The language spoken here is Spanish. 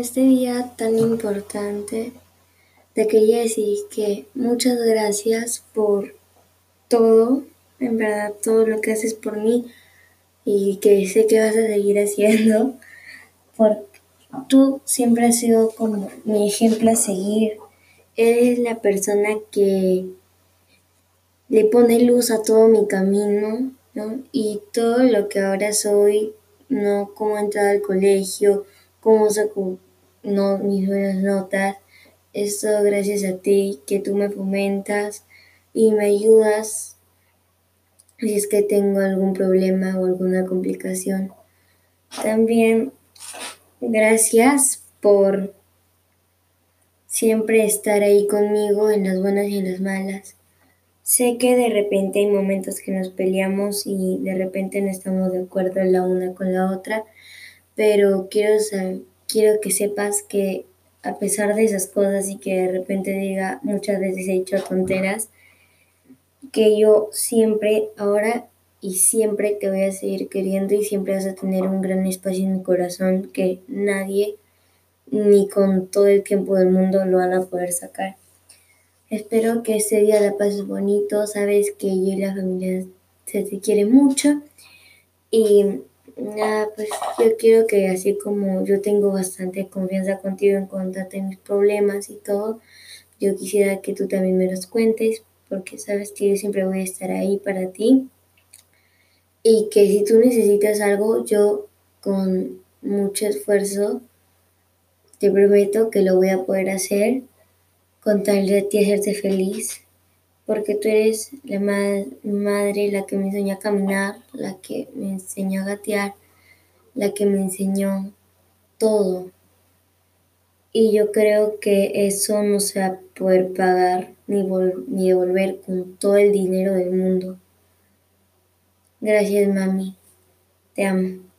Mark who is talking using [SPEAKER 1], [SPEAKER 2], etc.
[SPEAKER 1] este día tan importante te quería decir que muchas gracias por todo, en verdad todo lo que haces por mí y que sé que vas a seguir haciendo, porque tú siempre has sido como mi ejemplo a seguir. Eres la persona que le pone luz a todo mi camino, ¿no? Y todo lo que ahora soy, ¿no? Cómo he entrado al colegio, cómo saco no, mis buenas notas, es gracias a ti, que tú me fomentas y me ayudas si es que tengo algún problema o alguna complicación. También gracias por siempre estar ahí conmigo en las buenas y en las malas. Sé que de repente hay momentos que nos peleamos y de repente no estamos de acuerdo la una con la otra, pero quiero, quiero que sepas que a pesar de esas cosas y que de repente diga muchas veces he hecho tonteras, que yo siempre, ahora y siempre te voy a seguir queriendo y siempre vas a tener un gran espacio en mi corazón que nadie ni con todo el tiempo del mundo lo van a poder sacar. Espero que este día la pases bonito, sabes que yo y la familia se te quiere mucho. Y nada, pues yo quiero que así como yo tengo bastante confianza contigo en contarte mis problemas y todo, yo quisiera que tú también me los cuentes porque sabes que yo siempre voy a estar ahí para ti. Y que si tú necesitas algo, yo con mucho esfuerzo te prometo que lo voy a poder hacer con tal de ti hacerte feliz, porque tú eres la madre, la que me enseñó a caminar, la que me enseñó a gatear, la que me enseñó todo. Y yo creo que eso no se va a poder pagar ni, ni devolver con todo el dinero del mundo. Gracias, mami. Te amo.